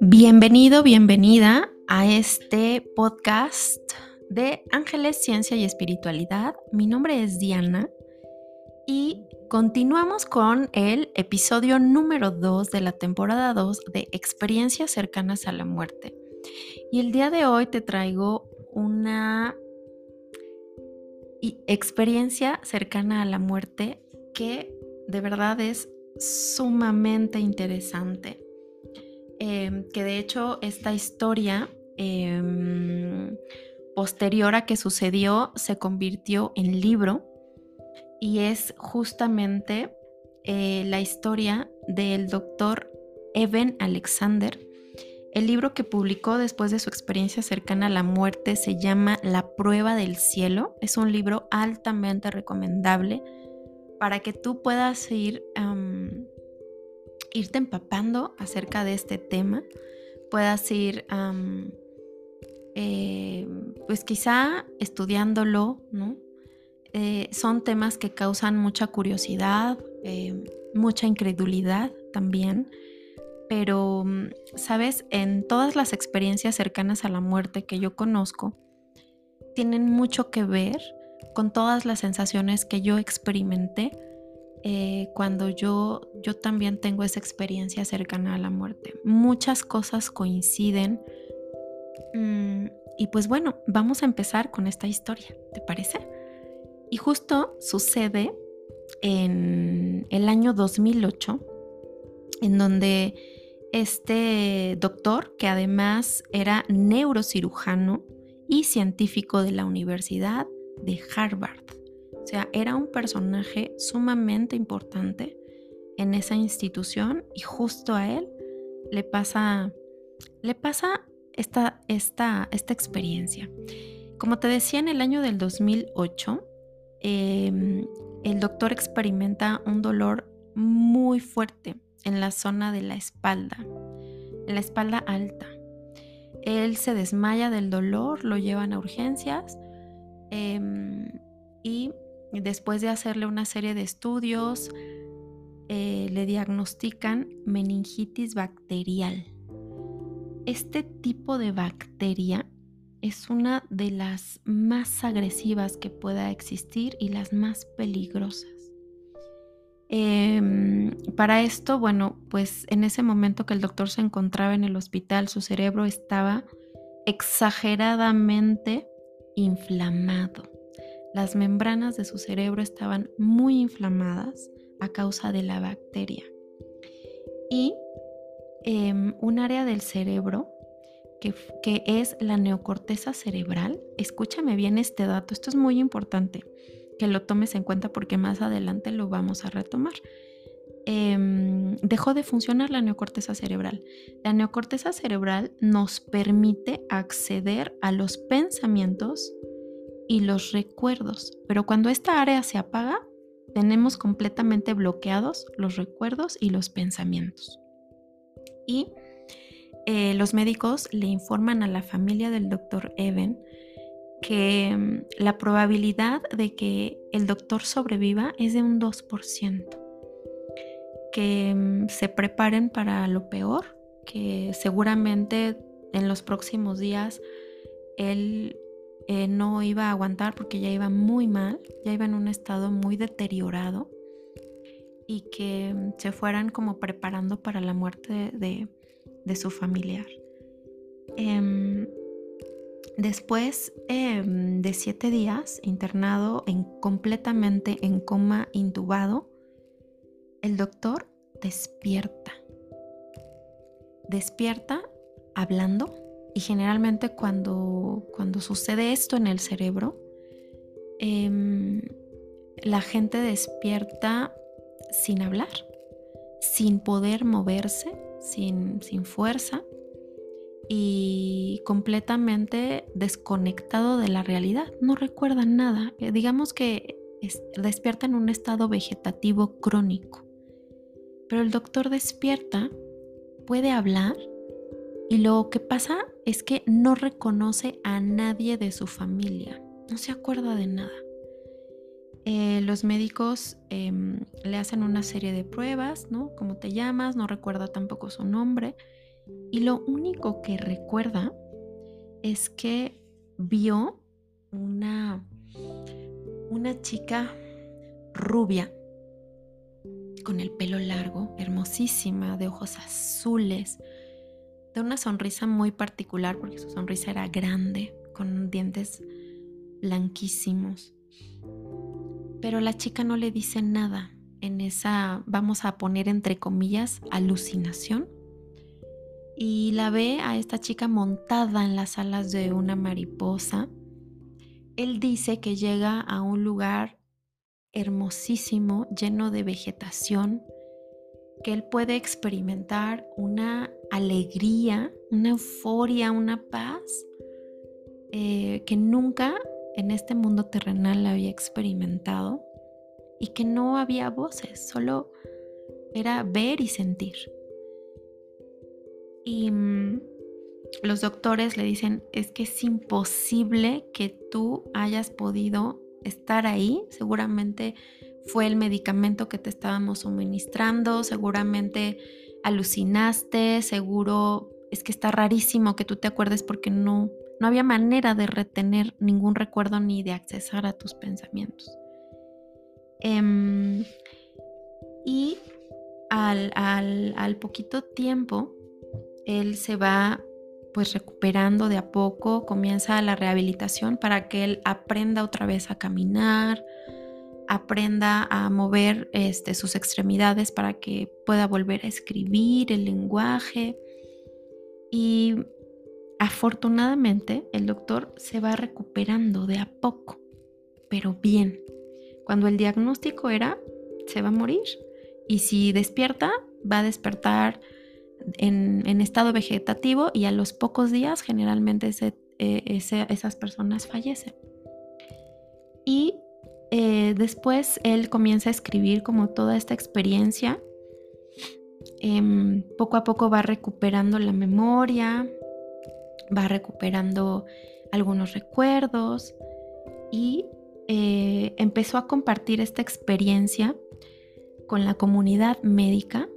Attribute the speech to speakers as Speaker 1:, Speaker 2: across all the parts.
Speaker 1: Bienvenido, bienvenida a este podcast de Ángeles, Ciencia y Espiritualidad. Mi nombre es Diana y continuamos con el episodio número 2 de la temporada 2 de Experiencias cercanas a la muerte. Y el día de hoy te traigo una experiencia cercana a la muerte que de verdad es sumamente interesante. Em, que de hecho esta historia em, posterior a que sucedió se convirtió en libro y es justamente eh, la historia del doctor Evan Alexander. El libro que publicó después de su experiencia cercana a la muerte se llama La prueba del cielo. Es un libro altamente recomendable para que tú puedas ir irte empapando acerca de este tema, puedas ir, eh, pues quizá estudiándolo, ¿no? Eh, son temas que causan mucha curiosidad, eh, mucha incredulidad también, pero, sabes, en todas las experiencias cercanas a la muerte que yo conozco, tienen mucho que ver con todas las sensaciones que yo experimenté eh, cuando yo, yo también tengo esa experiencia cercana a la muerte. Muchas cosas coinciden. Mm, y pues bueno, vamos a empezar con esta historia, ¿te parece? Y justo sucede en el año 2008, en donde este doctor, que además era neurocirujano y científico de la Universidad de Harvard, o sea, era un personaje sumamente importante en esa institución y justo a él le pasa, le pasa esta, esta, esta experiencia. Como te decía, en el año del 2008, em, el doctor experimenta un dolor muy fuerte en la zona de la espalda, en la espalda alta. Él se desmaya del dolor, lo llevan a urgencias em, y Después de hacerle una serie de estudios, eh, le diagnostican meningitis bacterial. Este tipo de bacteria es una de las más agresivas que pueda existir y las más peligrosas. Em, para esto, bueno, pues en ese momento que el doctor se encontraba en el hospital, su cerebro estaba exageradamente inflamado. Las membranas de su cerebro estaban muy inflamadas a causa de la bacteria. Y em, un área del cerebro que, que es la neocorteza cerebral, escúchame bien este dato, esto es muy importante que lo tomes en cuenta porque más adelante lo vamos a retomar. Em, dejó de funcionar la neocorteza cerebral. La neocorteza cerebral nos permite acceder a los pensamientos, y los recuerdos. Pero cuando esta área se apaga, tenemos completamente bloqueados los recuerdos y los pensamientos. Y eh, los médicos le informan a la familia del doctor Evan que mm, la probabilidad de que el doctor sobreviva es de un 2%. Que mm, se preparen para lo peor, que seguramente en los próximos días él eh, no iba a aguantar porque ya iba muy mal, ya iba en un estado muy deteriorado y que mm, se fueran como preparando para la muerte de, su familiar. Em, después em, de siete días internado en, completamente en coma intubado, el doctor despierta. Despierta hablando y generalmente cuando, cuando sucede esto en el cerebro, em, la gente despierta sin hablar, sin poder moverse, sin, sin fuerza y completamente desconectado de la realidad. No recuerdan nada. Eh, digamos que despierta en un estado vegetativo crónico. Pero el doctor despierta, puede hablar y lo que pasa es que no reconoce a nadie de su familia, no se acuerda de nada. eh, los médicos em, le hacen una serie de pruebas, ¿no? ¿Cómo te llamas? No recuerda tampoco su nombre. Y lo único que recuerda es que vio una, una chica rubia con el pelo largo, hermosísima, de ojos azules, de una sonrisa muy particular porque su sonrisa era grande, con dientes blanquísimos. Pero la chica no le dice nada en esa, vamos a poner entre comillas, alucinación. Y la ve a esta chica montada en las alas de una mariposa. Él dice que llega a un lugar hermosísimo, lleno de vegetación, que él puede experimentar una alegría, una euforia, una paz eh, que nunca en este mundo terrenal había experimentado y que no había voces, solo era ver y sentir. Y mm, los doctores le dicen, es que es imposible que tú hayas podido estar ahí, seguramente fue el medicamento que te estábamos suministrando, seguramente alucinaste, seguro es que está rarísimo que tú te acuerdes porque no no había manera de retener ningún recuerdo ni de accesar a tus pensamientos. Em, y al, al, poquito tiempo, él se va pues recuperando de a poco, comienza la rehabilitación para que él aprenda otra vez a caminar, aprenda a mover este, sus extremidades para que pueda volver a escribir el lenguaje. Y Afortunadamente, el doctor se va recuperando de a poco, pero bien. Cuando el diagnóstico era, se va a morir. Y si despierta, va a despertar en, estado vegetativo y a los pocos días generalmente eh, esas personas fallecen. Y eh, después él comienza a escribir como toda esta experiencia. Em, poco a poco va recuperando la memoria, va recuperando algunos recuerdos y eh, empezó a compartir esta experiencia con la comunidad médica,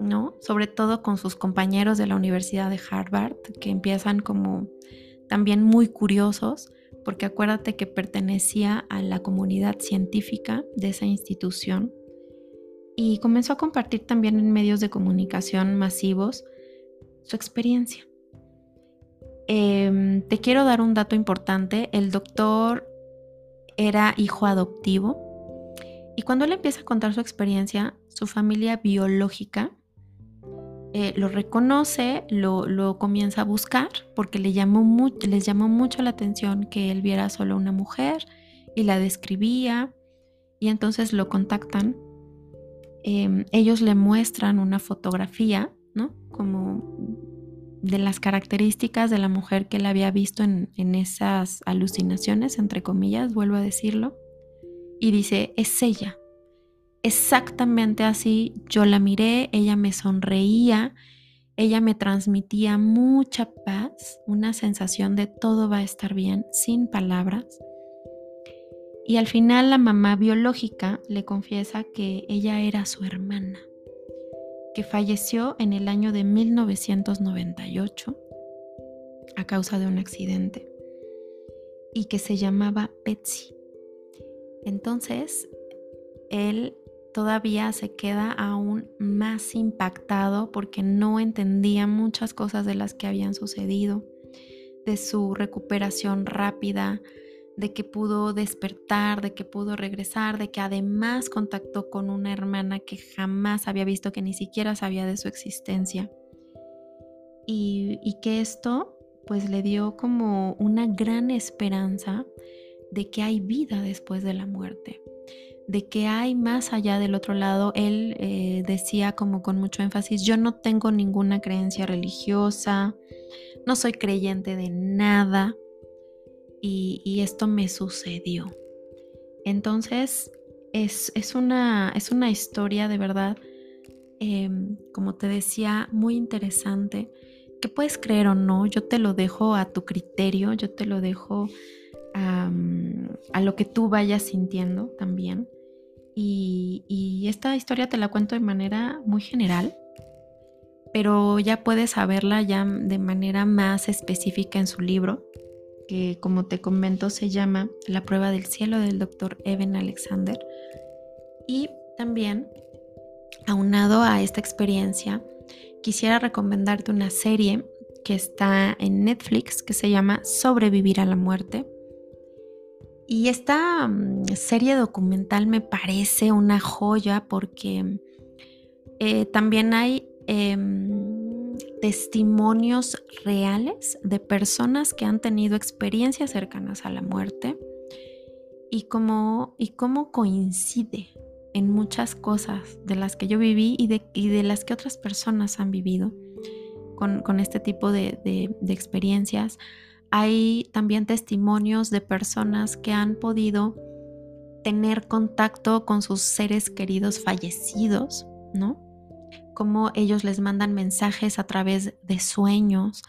Speaker 1: ¿no? Sobre todo con sus compañeros de la Universidad de Harvard, que empiezan como también muy curiosos, porque acuérdate que pertenecía a la comunidad científica de esa institución y comenzó a compartir también en medios de comunicación masivos su experiencia. Em, te quiero dar un dato importante. El doctor era hijo adoptivo y cuando él empieza a contar su experiencia, su familia biológica eh, lo reconoce, lo, comienza a buscar porque le llamó les llamó mucho la atención que él viera solo una mujer y la describía y entonces lo contactan. Em, ellos le muestran una fotografía, ¿no? Como de las características de la mujer que él había visto en, esas alucinaciones, entre comillas, vuelvo a decirlo, y dice, es ella. Exactamente así, yo la miré, ella me sonreía, ella me transmitía mucha paz, una sensación de todo va a estar bien, sin palabras. Y al final la mamá biológica le confiesa que ella era su hermana que falleció en el año de 1998 a causa de un accidente y que se llamaba Betsy. Entonces, él todavía se queda aún más impactado porque no entendía muchas cosas de las que habían sucedido, de su recuperación rápida, de que pudo despertar, de que pudo regresar, de que además contactó con una hermana que jamás había visto, que ni siquiera sabía de su existencia. Y, que esto pues le dio como una gran esperanza de que hay vida después de la muerte, de que hay más allá del otro lado. Él eh, decía como con mucho énfasis, yo no tengo ninguna creencia religiosa, no soy creyente de nada, y, esto me sucedió. Entonces, es, una, es una historia de verdad, em, como te decía, muy interesante, que puedes creer o no, yo te lo dejo a tu criterio, yo te lo dejo a, lo que tú vayas sintiendo también. Y, esta historia te la cuento de manera muy general, pero ya puedes saberla ya de manera más específica en su libro, que como te comento se llama La prueba del cielo del doctor Evan Alexander. Y también, aunado a esta experiencia, quisiera recomendarte una serie que está en Netflix que se llama Sobrevivir a la muerte. Y esta mm, serie documental me parece una joya porque eh, también hay em, testimonios reales de personas que han tenido experiencias cercanas a la muerte y cómo, y cómo coincide en muchas cosas de las que yo viví y de, de las que otras personas han vivido con, este tipo de, de experiencias. Hay también testimonios de personas que han podido tener contacto con sus seres queridos fallecidos, ¿no? Como ellos les mandan mensajes a través de sueños,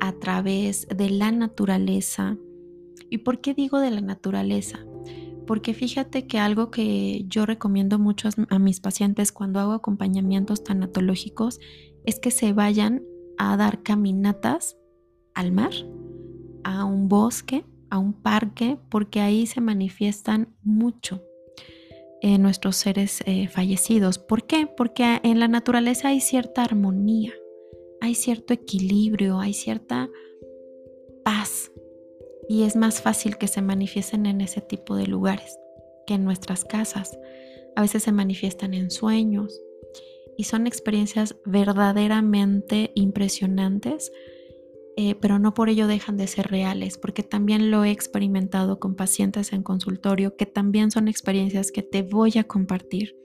Speaker 1: a través de la naturaleza. ¿Y por qué digo de la naturaleza? porque fíjate que algo que yo recomiendo mucho a mis pacientes cuando hago acompañamientos tanatológicos es que se vayan a dar caminatas al mar, a un bosque, a un parque, porque ahí se manifiestan mucho eh, nuestros seres eh, fallecidos. ¿Por qué? Porque en la naturaleza hay cierta armonía, hay cierto equilibrio, hay cierta paz, y es más fácil que se manifiesten en ese tipo de lugares que en nuestras casas. A veces se manifiestan en sueños y son experiencias verdaderamente impresionantes, eh, pero no por ello dejan de ser reales, porque también lo he experimentado con pacientes en consultorio, que también son experiencias que te voy a compartir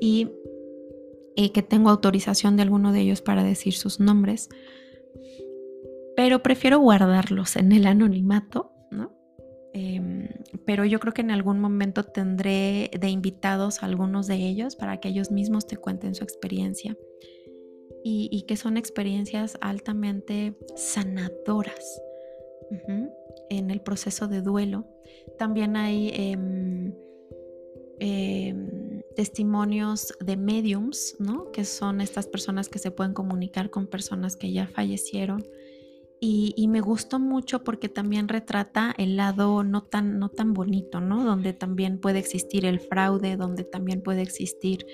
Speaker 1: y que tengo autorización de alguno de ellos para decir sus nombres pero prefiero guardarlos en el anonimato, ¿no? Em, pero yo creo que en algún momento tendré de invitados a algunos de ellos para que ellos mismos te cuenten su experiencia y, que son experiencias altamente sanadoras en el proceso de duelo. También hay em, em, testimonios de mediums, ¿no? que son estas personas que se pueden comunicar con personas que ya fallecieron y, me gustó mucho porque también retrata el lado no tan, no tan bonito, ¿no? Donde también puede existir el fraude, donde también puede existir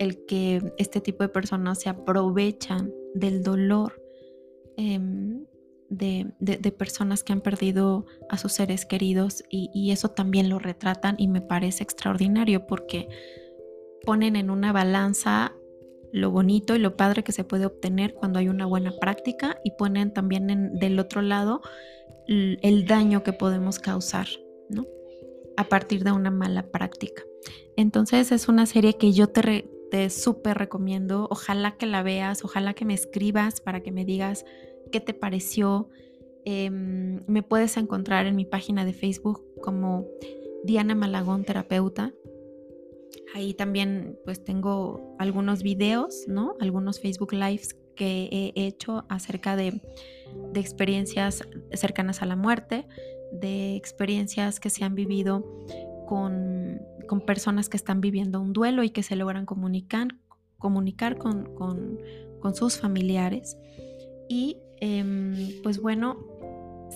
Speaker 1: el que este tipo de personas se aprovechan del dolor em, de, personas que han perdido a sus seres queridos y, eso también lo retratan y me parece extraordinario porque ponen en una balanza lo bonito y lo padre que se puede obtener cuando hay una buena práctica y ponen también en, del otro lado el daño que podemos causar, ¿no? A partir de una mala práctica. Entonces es una serie que yo te, te súper recomiendo. Ojalá que la veas, ojalá que me escribas para que me digas qué te pareció. Em, me puedes encontrar en mi página de Facebook como Diana Malagón Terapeuta. Ahí también pues tengo algunos videos, ¿no? Algunos Facebook Lives que he hecho acerca de, experiencias cercanas a la muerte, de experiencias que se han vivido con, personas que están viviendo un duelo y que se logran comunicar, comunicar con, sus familiares. Y em, pues bueno,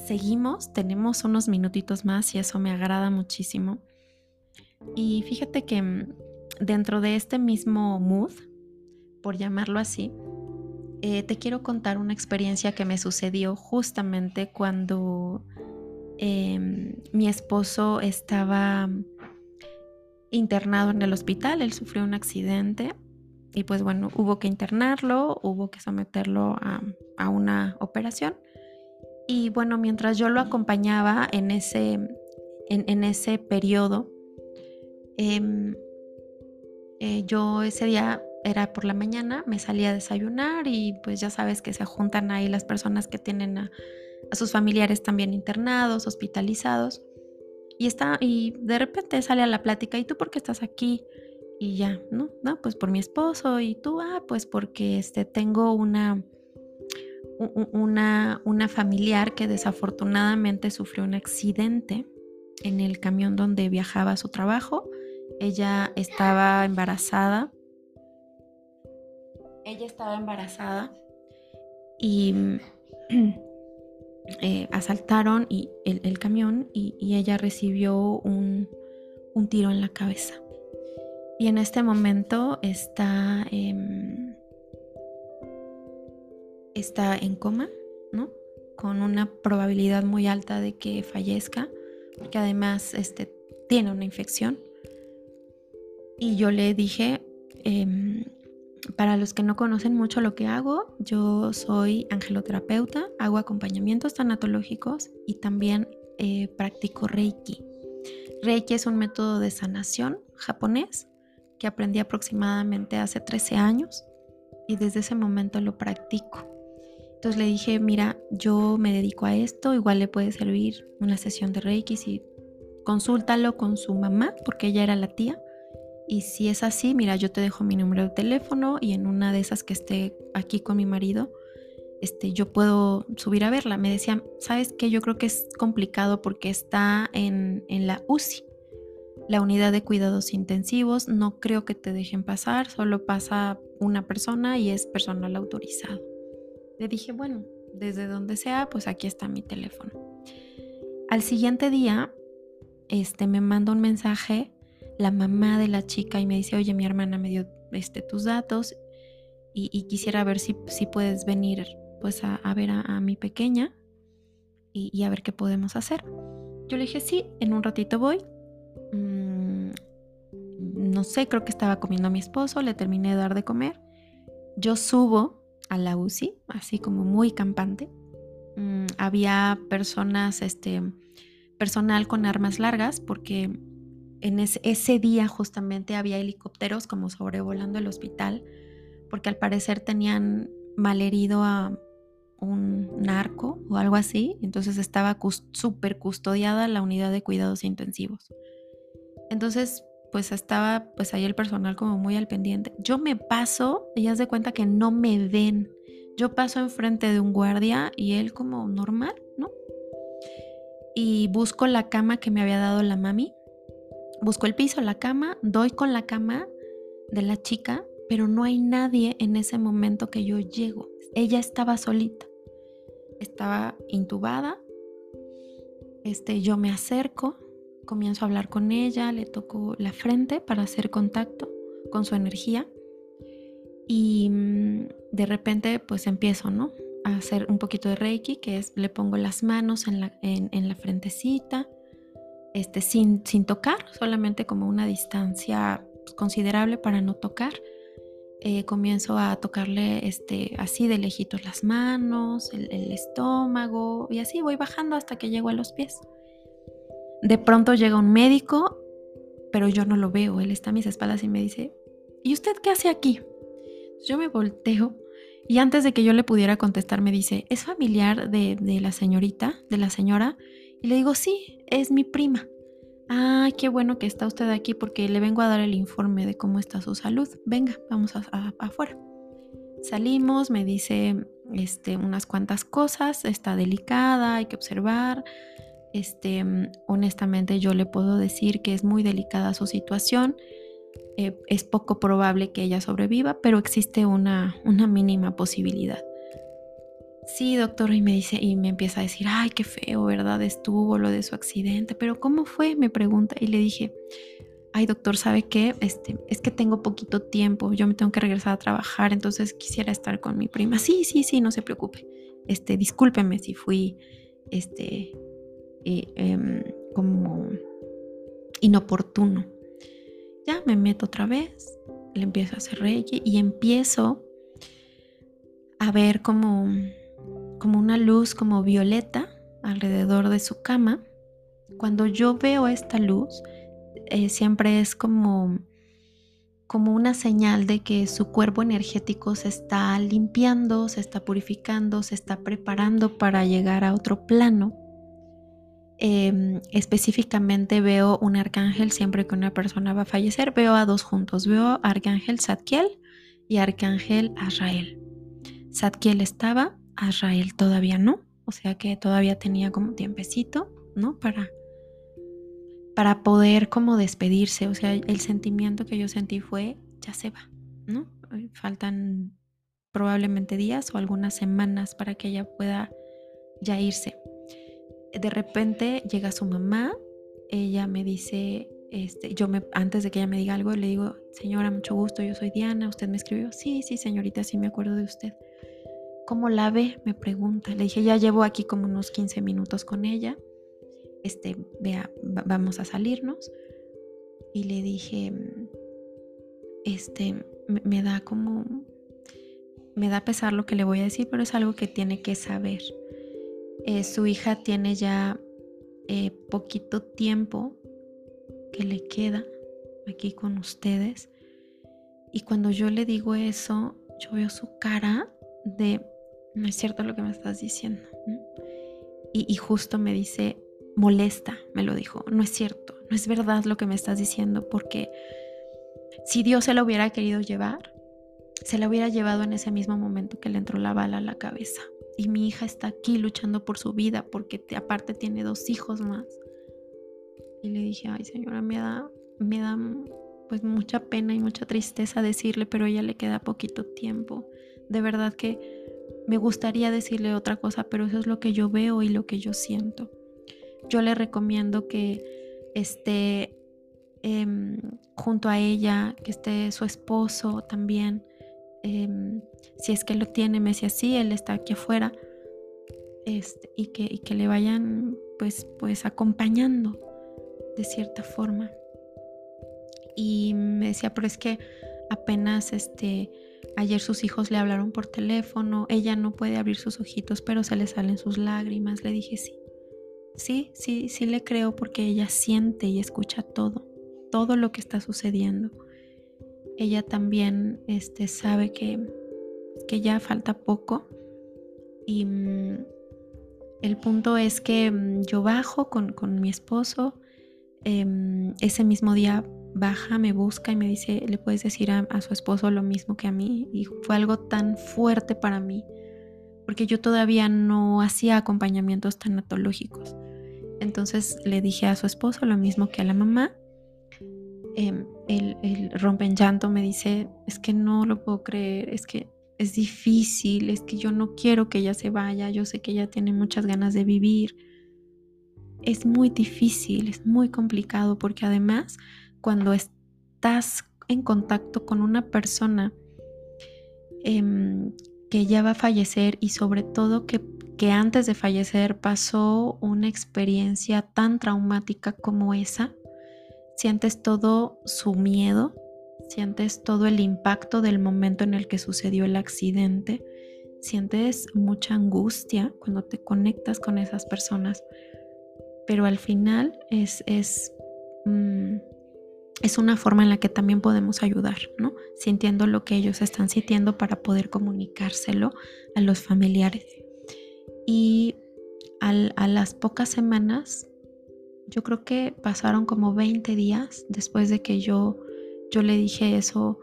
Speaker 1: seguimos, tenemos unos minutitos más y eso me agrada muchísimo. Y fíjate que mm, dentro de este mismo mood, por llamarlo así, eh, te quiero contar una experiencia que me sucedió justamente cuando em, mi esposo estaba internado en el hospital, él sufrió un accidente y pues bueno, hubo que internarlo, hubo que someterlo a, una operación. Y bueno, mientras yo lo acompañaba en ese, en ese periodo, Em, eh, yo ese día era por la mañana, me salía a desayunar y pues ya sabes que se juntan ahí las personas que tienen a, sus familiares también internados, hospitalizados. Y está, y de repente sale a la plática, ¿y tú por qué estás aquí? Y ya, ¿no? No, pues por mi esposo, y tú, ah, pues porque este tengo una una, una familiar que desafortunadamente sufrió un accidente en el camión donde viajaba a su trabajo. Ella estaba embarazada. Ella estaba embarazada y eh, asaltaron y el, camión y, ella recibió un, tiro en la cabeza. Y en este momento está, está en coma, ¿no? Con una probabilidad muy alta de que fallezca, porque además este, tiene una infección. Y yo le dije, em, para los que no conocen mucho lo que hago, yo soy angeloterapeuta, hago acompañamientos tanatológicos y también eh, practico Reiki. Reiki es un método de sanación japonés que aprendí aproximadamente hace 13 años y desde ese momento lo practico. Entonces le dije, mira, yo me dedico a esto, igual le puede servir una sesión de Reiki si consúltalo con su mamá, porque ella era la tía y si es así, mira, yo te dejo mi número de teléfono y en una de esas que esté aquí con mi marido, este, yo puedo subir a verla. Me decían, ¿sabes qué? Yo creo que es complicado porque está en, en la UCI, la unidad de cuidados intensivos. No creo que te dejen pasar, solo pasa una persona y es personal autorizado. Le dije, bueno, desde donde sea, pues aquí está mi teléfono. Al siguiente día, este, me manda un mensaje la mamá de la chica y me dice, oye, mi hermana me dio este, tus datos y, quisiera ver si, si, puedes venir pues a, ver a, mi pequeña y, a ver qué podemos hacer. Yo le dije, sí, en un ratito voy. Mm, no sé, creo que estaba comiendo a mi esposo, le terminé de dar de comer. Yo subo a la UCI, así como muy campante. Mm, había personas, este, personal con armas largas, porque en ese, día justamente había helicópteros como sobrevolando el hospital, porque al parecer tenían malherido a un narco o algo así, entonces estaba súper custodiada la unidad de cuidados intensivos. Entonces, pues estaba pues ahí el personal como muy al pendiente. Yo me paso, ellas de cuenta que no me ven. Yo paso enfrente de un guardia y él como normal, ¿no? Y busco la cama que me había dado la mami Busco el piso, la cama, doy con la cama de la chica, pero no hay nadie en ese momento que yo llego. Ella estaba solita. Estaba intubada. Este, yo me acerco, comienzo a hablar con ella, le toco la frente para hacer contacto con su energía y mm, de repente pues empiezo, ¿no? A hacer un poquito de Reiki, que es le pongo las manos en la, en la frentecita, este, sin, tocar, solamente como una distancia pues, considerable para no tocar. Eh, comienzo a tocarle este, así de lejitos las manos, el, estómago y así voy bajando hasta que llego a los pies. De pronto llega un médico, pero yo no lo veo, él está a mis espaldas y me dice, ¿y usted qué hace aquí? Yo me volteo y antes de que yo le pudiera contestar me dice, ¿es familiar de, de la señorita, de la señora? Y le digo, sí, es mi prima. Ah, qué bueno que está usted aquí porque le vengo a dar el informe de cómo está su salud. Venga, vamos a, afuera. Salimos, me dice este, unas cuantas cosas, está delicada, hay que observar. Este, honestamente yo le puedo decir que es muy delicada su situación. Eh, es poco probable que ella sobreviva, pero existe una, una mínima posibilidad sí, doctor, y me dice, y me empieza a decir, ay, qué feo, ¿verdad? Estuvo lo de su accidente, pero ¿cómo fue? Me pregunta, y le dije, ay, doctor, ¿sabe qué? Este, es que tengo poquito tiempo, yo me tengo que regresar a trabajar, entonces quisiera estar con mi prima. Sí, sí, sí, no se preocupe. Este, discúlpeme si fui, este, em, como inoportuno. Ya me meto otra vez, le empiezo a hacer reiki y empiezo a ver como como una luz como violeta alrededor de su cama. Cuando yo veo esta luz, eh, siempre es como, como una señal de que su cuerpo energético se está limpiando, se está purificando, se está preparando para llegar a otro plano. Em, específicamente veo un arcángel siempre que una persona va a fallecer, veo a dos juntos, veo a arcángel Zadkiel y arcángel Azrael. Zadkiel estaba Azrael todavía no, o sea que todavía tenía como tiempecito, ¿no? Para, para poder como despedirse, o sea, el sentimiento que yo sentí fue, ya se va, ¿no? Faltan probablemente días o algunas semanas para que ella pueda ya irse. De repente llega su mamá, ella me dice, este, yo me, antes de que ella me diga algo, le digo, señora, mucho gusto, yo soy Diana, usted me escribió, sí, sí, señorita, sí me acuerdo de usted. ¿Cómo la ve? Me pregunta. Le dije, ya llevo aquí como unos 15 minutos con ella. Este, vea, vamos a salirnos. Y le dije, este, me, da como, me da pesar lo que le voy a decir, pero es algo que tiene que saber. Eh, su hija tiene ya eh, poquito tiempo que le queda aquí con ustedes. Y cuando yo le digo eso, yo veo su cara de no es cierto lo que me estás diciendo. Y, justo me dice, molesta, me lo dijo, no es cierto, no es verdad lo que me estás diciendo, porque si Dios se lo hubiera querido llevar, se la hubiera llevado en ese mismo momento que le entró la bala a la cabeza. Y mi hija está aquí luchando por su vida, porque aparte tiene dos hijos más. Y le dije, ay señora, me da, me da pues mucha pena y mucha tristeza decirle, pero ella le queda poquito tiempo. De verdad que me gustaría decirle otra cosa, pero eso es lo que yo veo y lo que yo siento. Yo le recomiendo que esté em, junto a ella, que esté su esposo también. Em, si es que lo tiene, me decía, sí, él está aquí afuera. Este, y, que, y que le vayan pues, pues acompañando de cierta forma. Y me decía, pero es que apenas este Ayer sus hijos le hablaron por teléfono, ella no puede abrir sus ojitos, pero se le salen sus lágrimas. Le dije sí. Sí, sí, sí le creo porque ella siente y escucha todo, todo lo que está sucediendo. Ella también este, sabe que, que ya falta poco y mm, el punto es que mm, yo bajo con, con mi esposo. Em, ese mismo día baja, me busca y me dice, le puedes decir a, su esposo lo mismo que a mí. Y fue algo tan fuerte para mí, porque yo todavía no hacía acompañamientos tanatológicos. Entonces le dije a su esposo lo mismo que a la mamá. Eh, él, rompe en llanto, me dice, es que no lo puedo creer, es que es difícil, es que yo no quiero que ella se vaya, yo sé que ella tiene muchas ganas de vivir. Es muy difícil, es muy complicado porque además cuando estás en contacto con una persona em, que ya va a fallecer y sobre todo que, que antes de fallecer pasó una experiencia tan traumática como esa, sientes todo su miedo, sientes todo el impacto del momento en el que sucedió el accidente, sientes mucha angustia cuando te conectas con esas personas, pero al final es, es mm, es una forma en la que también podemos ayudar, ¿no? Sintiendo lo que ellos están sintiendo para poder comunicárselo a los familiares. Y a las pocas semanas, yo creo que pasaron como 20 días después de que yo, yo le dije eso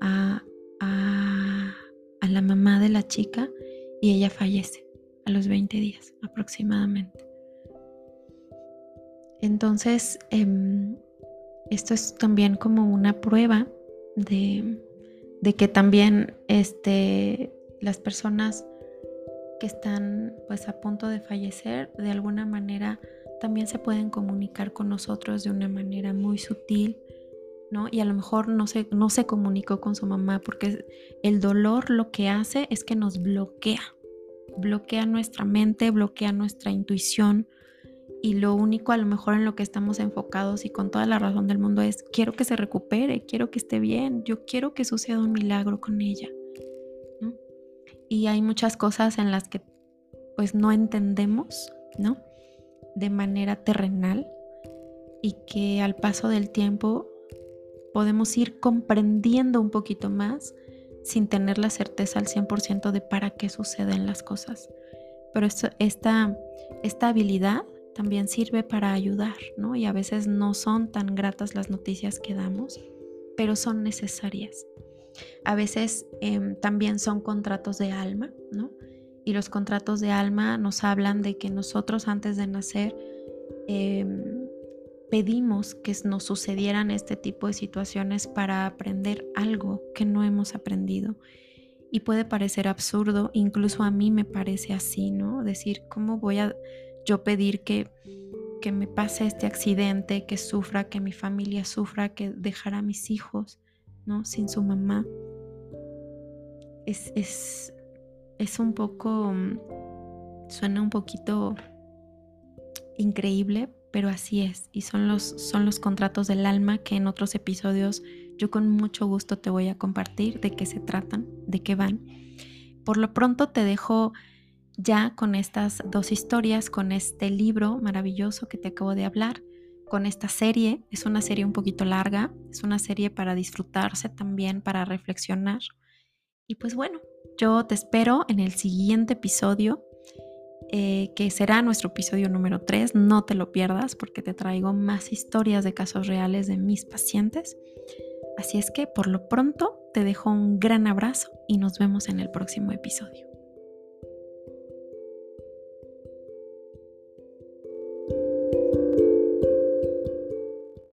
Speaker 1: a, a la mamá de la chica y ella fallece a los 20 días aproximadamente. Entonces, eh, esto es también como una prueba de, que también este, las personas que están pues a punto de fallecer de alguna manera también se pueden comunicar con nosotros de una manera muy sutil, ¿no? Y a lo mejor no se, no se comunicó con su mamá porque el dolor lo que hace es que nos bloquea, bloquea nuestra mente, bloquea nuestra intuición, y lo único a lo mejor en lo que estamos enfocados y con toda la razón del mundo es quiero que se recupere, quiero que esté bien, yo quiero que suceda un milagro con ella. Y hay muchas cosas en las que pues no entendemos, ¿no? De manera terrenal y que al paso del tiempo podemos ir comprendiendo un poquito más sin tener la certeza al 100% de para qué suceden las cosas. Pero esta, esta habilidad también sirve para ayudar, ¿no? Y a veces no son tan gratas las noticias que damos, pero son necesarias. A veces em, también son contratos de alma, ¿no? Y los contratos de alma nos hablan de que nosotros antes de nacer em, pedimos que nos sucedieran este tipo de situaciones para aprender algo que no hemos aprendido. Y puede parecer absurdo, incluso a mí me parece así, ¿no? Decir, ¿cómo voy a yo pedir que, que me pase este accidente, que sufra, que mi familia sufra, que dejar a mis hijos, ¿no? Sin su mamá. Es, es, es un poco, suena un poquito increíble, pero así es. Y son los, son los contratos del alma que en otros episodios yo con mucho gusto te voy a compartir de qué se tratan, de qué van. Por lo pronto te dejo ya con estas dos historias, con este libro maravilloso que te acabo de hablar, con esta serie. Es una serie un poquito larga, es una serie para disfrutarse también, para reflexionar. Y pues bueno, yo te espero en el siguiente episodio eh, que será nuestro episodio número 3. No te lo pierdas porque te traigo más historias de casos reales de mis pacientes. Así es que por lo pronto te dejo un gran abrazo y nos vemos en el próximo episodio.